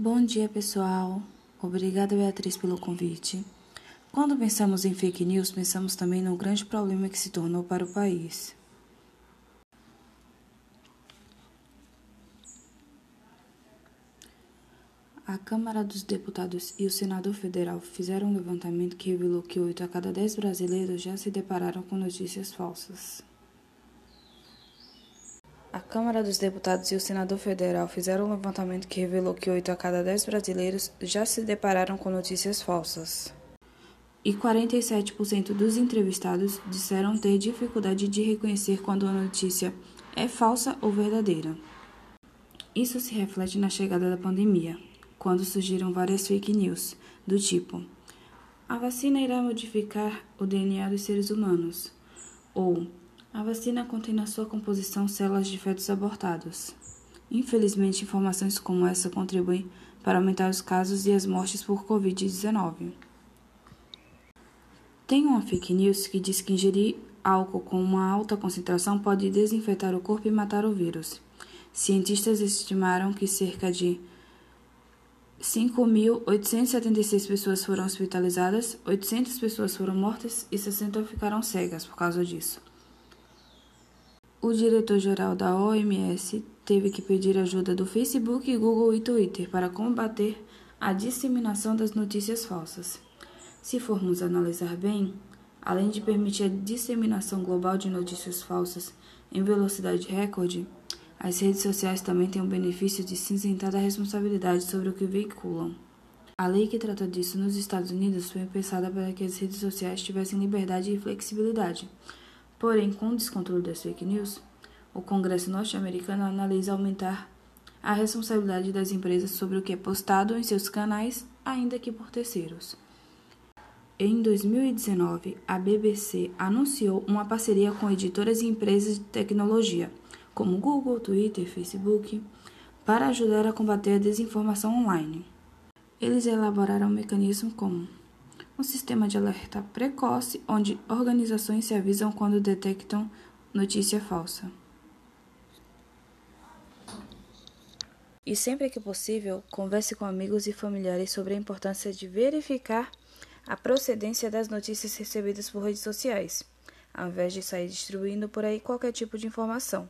Bom dia, pessoal. Obrigada, Beatriz, pelo convite. Quando pensamos em fake news, pensamos também no grande problema que se tornou para o país. A Câmara dos Deputados e o Senador Federal fizeram um levantamento que revelou que 8 a cada 10 brasileiros já se depararam com notícias falsas. A Câmara dos Deputados e o Senador Federal fizeram um levantamento que revelou que 8 a cada 10 brasileiros já se depararam com notícias falsas. E 47% dos entrevistados disseram ter dificuldade de reconhecer quando a notícia é falsa ou verdadeira. Isso se reflete na chegada da pandemia, quando surgiram várias fake news, do tipo: a vacina irá modificar o DNA dos seres humanos, ou a vacina contém na sua composição células de fetos abortados. Infelizmente, informações como essa contribuem para aumentar os casos e as mortes por Covid-19. Tem uma fake news que diz que ingerir álcool com uma alta concentração pode desinfetar o corpo e matar o vírus. Cientistas estimaram que cerca de 5.876 pessoas foram hospitalizadas, 800 pessoas foram mortas e 60 ficaram cegas por causa disso. O diretor-geral da OMS teve que pedir ajuda do Facebook, Google e Twitter para combater a disseminação das notícias falsas. Se formos analisar bem, além de permitir a disseminação global de notícias falsas em velocidade recorde, as redes sociais também têm o benefício de cinzentar a responsabilidade sobre o que veiculam. A lei que trata disso nos Estados Unidos foi pensada para que as redes sociais tivessem liberdade e flexibilidade Porém, com o descontrole das fake news, o Congresso norte-americano analisa aumentar a responsabilidade das empresas sobre o que é postado em seus canais, ainda que por terceiros. Em 2019, a BBC anunciou uma parceria com editoras e empresas de tecnologia, como Google, Twitter, Facebook, para ajudar a combater a desinformação online. Eles elaboraram um mecanismo como um sistema de alerta precoce onde organizações se avisam quando detectam notícia falsa. E sempre que possível, converse com amigos e familiares sobre a importância de verificar a procedência das notícias recebidas por redes sociais, ao invés de sair distribuindo por aí qualquer tipo de informação.